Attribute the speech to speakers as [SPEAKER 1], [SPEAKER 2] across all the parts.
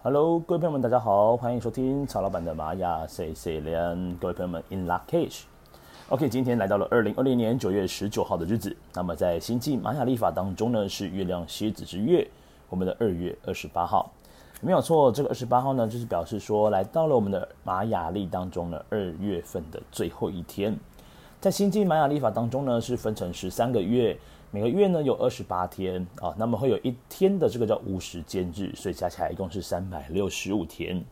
[SPEAKER 1] Hello，各位朋友们，大家好，欢迎收听曹老板的玛雅 C C 连。各位朋友们，In luckage。OK，今天来到了二零二零年九月十九号的日子。那么在星际玛雅历法当中呢，是月亮蝎子之月，我们的二月二十八号，没有错。这个二十八号呢，就是表示说来到了我们的玛雅历当中的二月份的最后一天。在星际玛雅历法当中呢，是分成十三个月。每个月呢有二十八天啊，那么会有一天的这个叫无时间日，所以加起来一共是三百六十五天。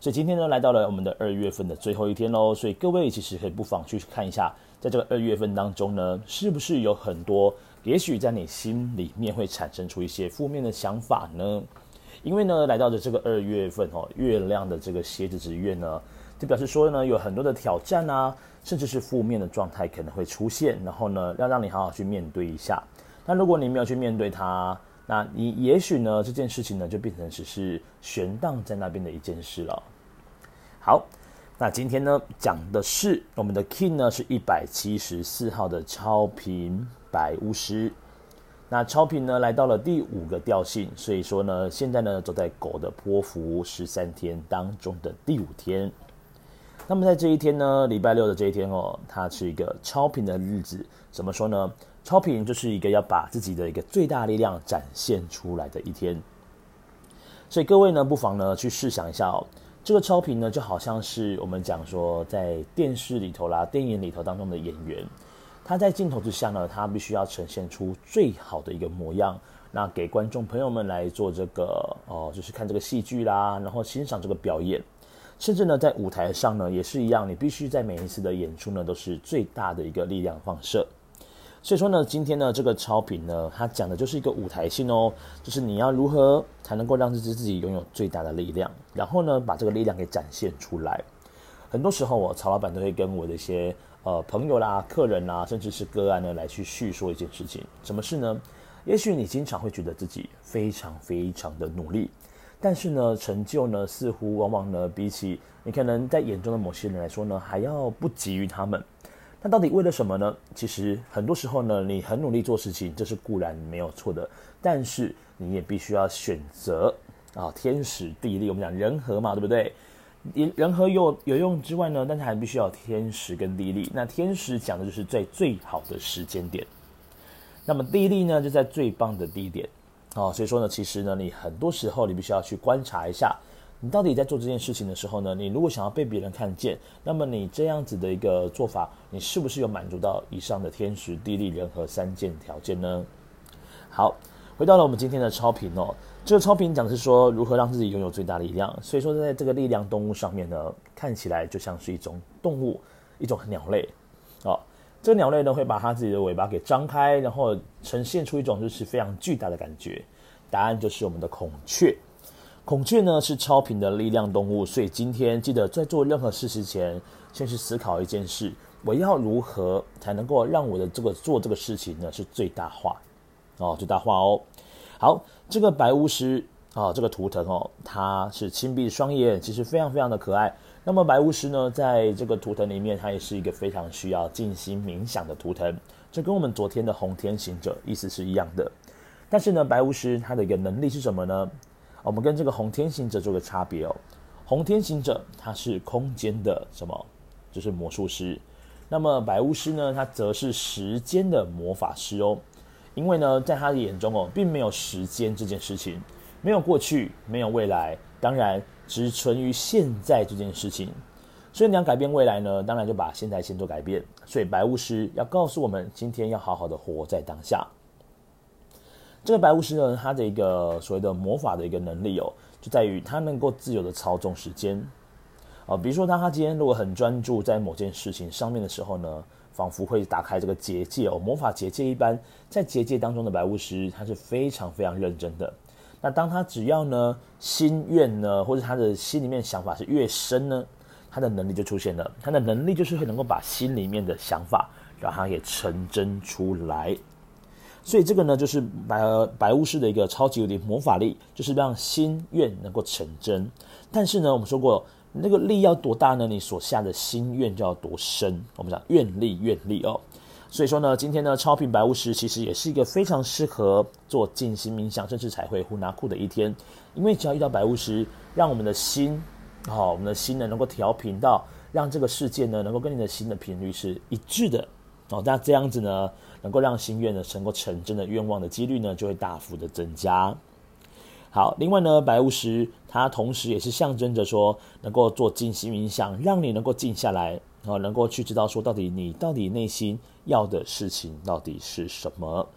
[SPEAKER 1] 所以今天呢来到了我们的二月份的最后一天喽，所以各位其实可以不妨去看一下，在这个二月份当中呢，是不是有很多也许在你心里面会产生出一些负面的想法呢？因为呢来到的这个二月份哦，月亮的这个蝎子之月呢，就表示说呢有很多的挑战啊。甚至是负面的状态可能会出现，然后呢，要让你好好去面对一下。那如果你没有去面对它，那你也许呢这件事情呢就变成只是悬荡在那边的一件事了。好，那今天呢讲的是我们的 King 呢是一百七十四号的超频白巫师。那超频呢来到了第五个调性，所以说呢现在呢走在狗的波符十三天当中的第五天。那么在这一天呢，礼拜六的这一天哦，它是一个超频的日子。怎么说呢？超频就是一个要把自己的一个最大力量展现出来的一天。所以各位呢，不妨呢去试想一下哦，这个超频呢，就好像是我们讲说在电视里头啦、电影里头当中的演员，他在镜头之下呢，他必须要呈现出最好的一个模样，那给观众朋友们来做这个哦，就是看这个戏剧啦，然后欣赏这个表演。甚至呢，在舞台上呢，也是一样，你必须在每一次的演出呢，都是最大的一个力量放射。所以说呢，今天呢，这个超频呢，它讲的就是一个舞台性哦，就是你要如何才能够让自己自己拥有最大的力量，然后呢，把这个力量给展现出来。很多时候，我曹老板都会跟我的一些呃朋友啦、客人啦，甚至是个案呢，来去叙说一件事情。什么事呢？也许你经常会觉得自己非常非常的努力。但是呢，成就呢，似乎往往呢，比起你可能在眼中的某些人来说呢，还要不及于他们。那到底为了什么呢？其实很多时候呢，你很努力做事情，这是固然没有错的。但是你也必须要选择啊，天时地利，我们讲人和嘛，对不对？人人和有有用之外呢，但是还必须要天时跟地利。那天时讲的就是在最好的时间点，那么地利呢，就在最棒的地点。哦，所以说呢，其实呢，你很多时候你必须要去观察一下，你到底在做这件事情的时候呢，你如果想要被别人看见，那么你这样子的一个做法，你是不是有满足到以上的天时地利人和三件条件呢？好，回到了我们今天的超频哦，这个超频讲的是说如何让自己拥有最大的力量，所以说在这个力量动物上面呢，看起来就像是一种动物，一种鸟类，哦。这鸟类呢，会把它自己的尾巴给张开，然后呈现出一种就是非常巨大的感觉。答案就是我们的孔雀。孔雀呢是超频的力量动物，所以今天记得在做任何事情前，先去思考一件事：我要如何才能够让我的这个做这个事情呢是最大化？哦，最大化哦。好，这个白巫师啊，这个图腾哦，它是轻闭双眼，其实非常非常的可爱。那么白巫师呢，在这个图腾里面，它也是一个非常需要静心冥想的图腾，这跟我们昨天的红天行者意思是一样的。但是呢，白巫师它的一个能力是什么呢？我们跟这个红天行者做个差别哦。红天行者他是空间的什么？就是魔术师。那么白巫师呢，他则是时间的魔法师哦。因为呢，在他的眼中哦，并没有时间这件事情，没有过去，没有未来，当然。只存于现在这件事情，所以你要改变未来呢，当然就把现在先做改变。所以白巫师要告诉我们，今天要好好的活在当下。这个白巫师呢，他的一个所谓的魔法的一个能力哦，就在于他能够自由的操纵时间。啊，比如说当他今天如果很专注在某件事情上面的时候呢，仿佛会打开这个结界哦，魔法结界一般，在结界当中的白巫师，他是非常非常认真的。那当他只要呢心愿呢，或者他的心里面想法是越深呢，他的能力就出现了。他的能力就是会能够把心里面的想法让它给成真出来。所以这个呢，就是白白巫师的一个超级有敌魔法力，就是让心愿能够成真。但是呢，我们说过那个力要多大呢？你所下的心愿就要多深。我们讲愿力愿力哦。所以说呢，今天呢，超频白巫师其实也是一个非常适合做静心冥想，甚至彩绘呼拿库的一天。因为只要遇到白巫师，让我们的心，好、哦，我们的心呢能够调频到，让这个世界呢能够跟你的心的频率是一致的。哦，那这样子呢，能够让心愿呢能够成真的愿望的几率呢就会大幅的增加。好，另外呢，白巫师它同时也是象征着说，能够做静心冥想，让你能够静下来。啊能够去知道说，到底你到底内心要的事情到底是什么，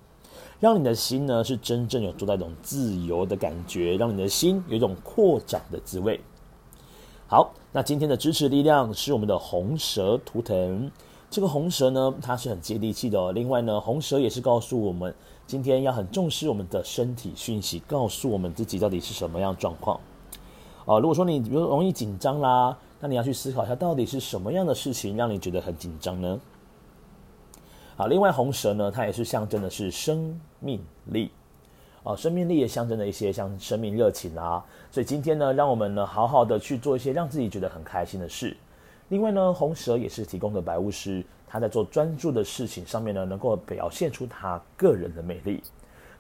[SPEAKER 1] 让你的心呢是真正有做到一种自由的感觉，让你的心有一种扩展的滋味。好，那今天的支持力量是我们的红蛇图腾。这个红蛇呢，它是很接地气的。另外呢，红蛇也是告诉我们，今天要很重视我们的身体讯息，告诉我们自己到底是什么样状况。哦，如果说你比如容易紧张啦。那你要去思考一下，到底是什么样的事情让你觉得很紧张呢？好，另外红蛇呢，它也是象征的是生命力，哦，生命力也象征着一些像生命热情啊。所以今天呢，让我们呢好好的去做一些让自己觉得很开心的事。另外呢，红蛇也是提供的白巫师，他在做专注的事情上面呢，能够表现出他个人的魅力。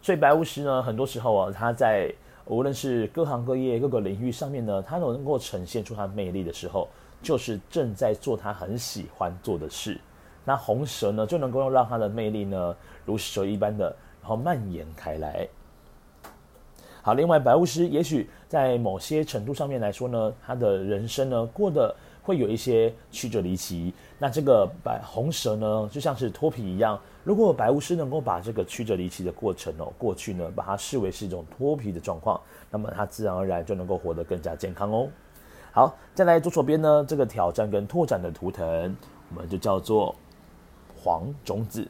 [SPEAKER 1] 所以白巫师呢，很多时候啊，他在无论是各行各业各个领域上面呢，他都能够呈现出他魅力的时候，就是正在做他很喜欢做的事。那红蛇呢，就能够让他的魅力呢，如蛇一般的，然后蔓延开来。好，另外白巫师也许在某些程度上面来说呢，他的人生呢，过得会有一些曲折离奇。那这个白红蛇呢，就像是脱皮一样。如果白巫师能够把这个曲折离奇的过程哦，过去呢，把它视为是一种脱皮的状况，那么他自然而然就能够活得更加健康哦。好，再来左手边呢，这个挑战跟拓展的图腾，我们就叫做黄种子。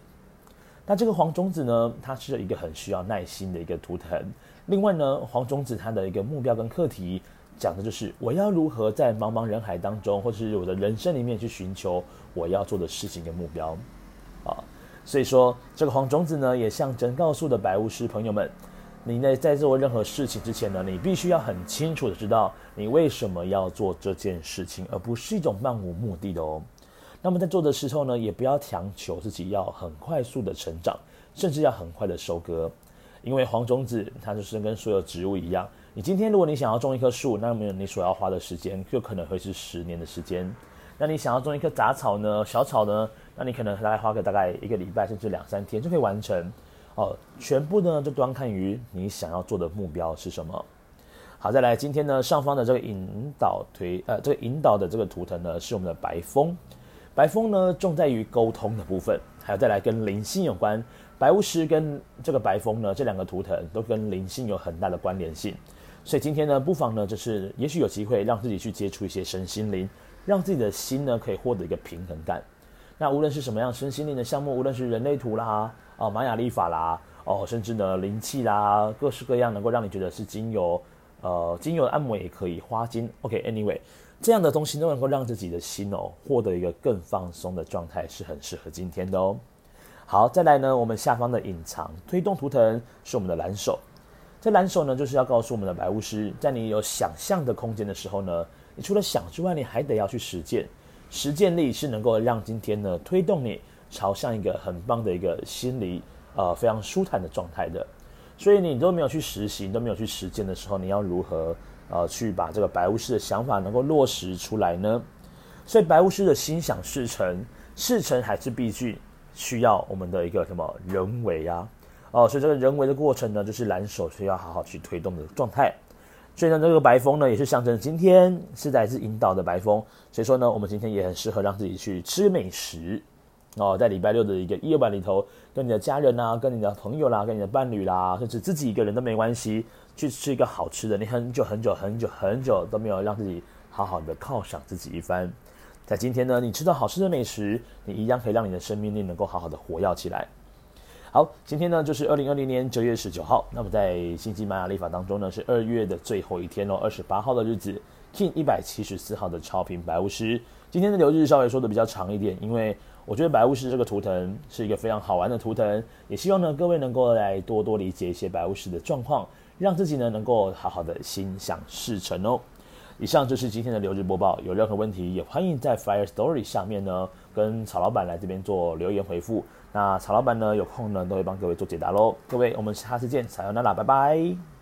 [SPEAKER 1] 那这个黄种子呢，它是一个很需要耐心的一个图腾。另外呢，黄种子它的一个目标跟课题，讲的就是我要如何在茫茫人海当中，或者是我的人生里面去寻求我要做的事情跟目标啊。所以说，这个黄种子呢，也象征告诉的白巫师朋友们，你在在做任何事情之前呢，你必须要很清楚的知道你为什么要做这件事情，而不是一种漫无目的的哦。那么在做的时候呢，也不要强求自己要很快速的成长，甚至要很快的收割，因为黄种子它就是跟所有植物一样，你今天如果你想要种一棵树，那么你所要花的时间就可能会是十年的时间。那你想要种一棵杂草呢？小草呢？那你可能大概花个大概一个礼拜，甚至两三天就可以完成。哦，全部呢就端看于你想要做的目标是什么。好，再来今天呢上方的这个引导推呃这个引导的这个图腾呢是我们的白风。白风呢重在于沟通的部分，还有再来跟灵性有关。白巫师跟这个白风呢这两个图腾都跟灵性有很大的关联性，所以今天呢不妨呢就是也许有机会让自己去接触一些身心灵。让自己的心呢可以获得一个平衡感。那无论是什么样身心灵的项目，无论是人类图啦、哦玛雅历法啦、哦甚至呢灵气啦，各式各样能够让你觉得是精油，呃精油按摩也可以，花精。，OK，Anyway 这样的东西都能够让自己的心哦获得一个更放松的状态，是很适合今天的哦。好，再来呢，我们下方的隐藏推动图腾是我们的蓝手。这蓝手呢就是要告诉我们的白巫师，在你有想象的空间的时候呢。你除了想之外，你还得要去实践。实践力是能够让今天呢推动你朝向一个很棒的一个心理呃非常舒坦的状态的。所以你都没有去实行，都没有去实践的时候，你要如何呃去把这个白巫师的想法能够落实出来呢？所以白巫师的心想事成，事成还是必须需要我们的一个什么人为啊？哦，所以这个人为的过程呢，就是蓝手需要好好去推动的状态。所以呢，这个白风呢，也是象征今天是来自引导的白风。所以说呢，我们今天也很适合让自己去吃美食哦，在礼拜六的一个夜晚里头，跟你的家人啊，跟你的朋友啦，跟你的伴侣啦，甚至自己一个人都没关系，去吃一个好吃的。你很久很久很久很久都没有让自己好好的犒赏自己一番，在今天呢，你吃到好吃的美食，你一样可以让你的生命力能够好好的活跃起来。好，今天呢就是二零二零年九月十九号。那么在星际玛雅历法当中呢，是二月的最后一天哦，二十八号的日子，King 一百七十四号的超频白巫师。今天的流日稍微说的比较长一点，因为我觉得白巫师这个图腾是一个非常好玩的图腾，也希望呢各位能够来多多理解一些白巫师的状况，让自己呢能够好好的心想事成哦。以上就是今天的流日播报，有任何问题也欢迎在 Fire Story 上面呢跟曹老板来这边做留言回复。那曹老板呢有空呢都会帮各位做解答喽。各位，我们下次见，撒由那拉，拜拜。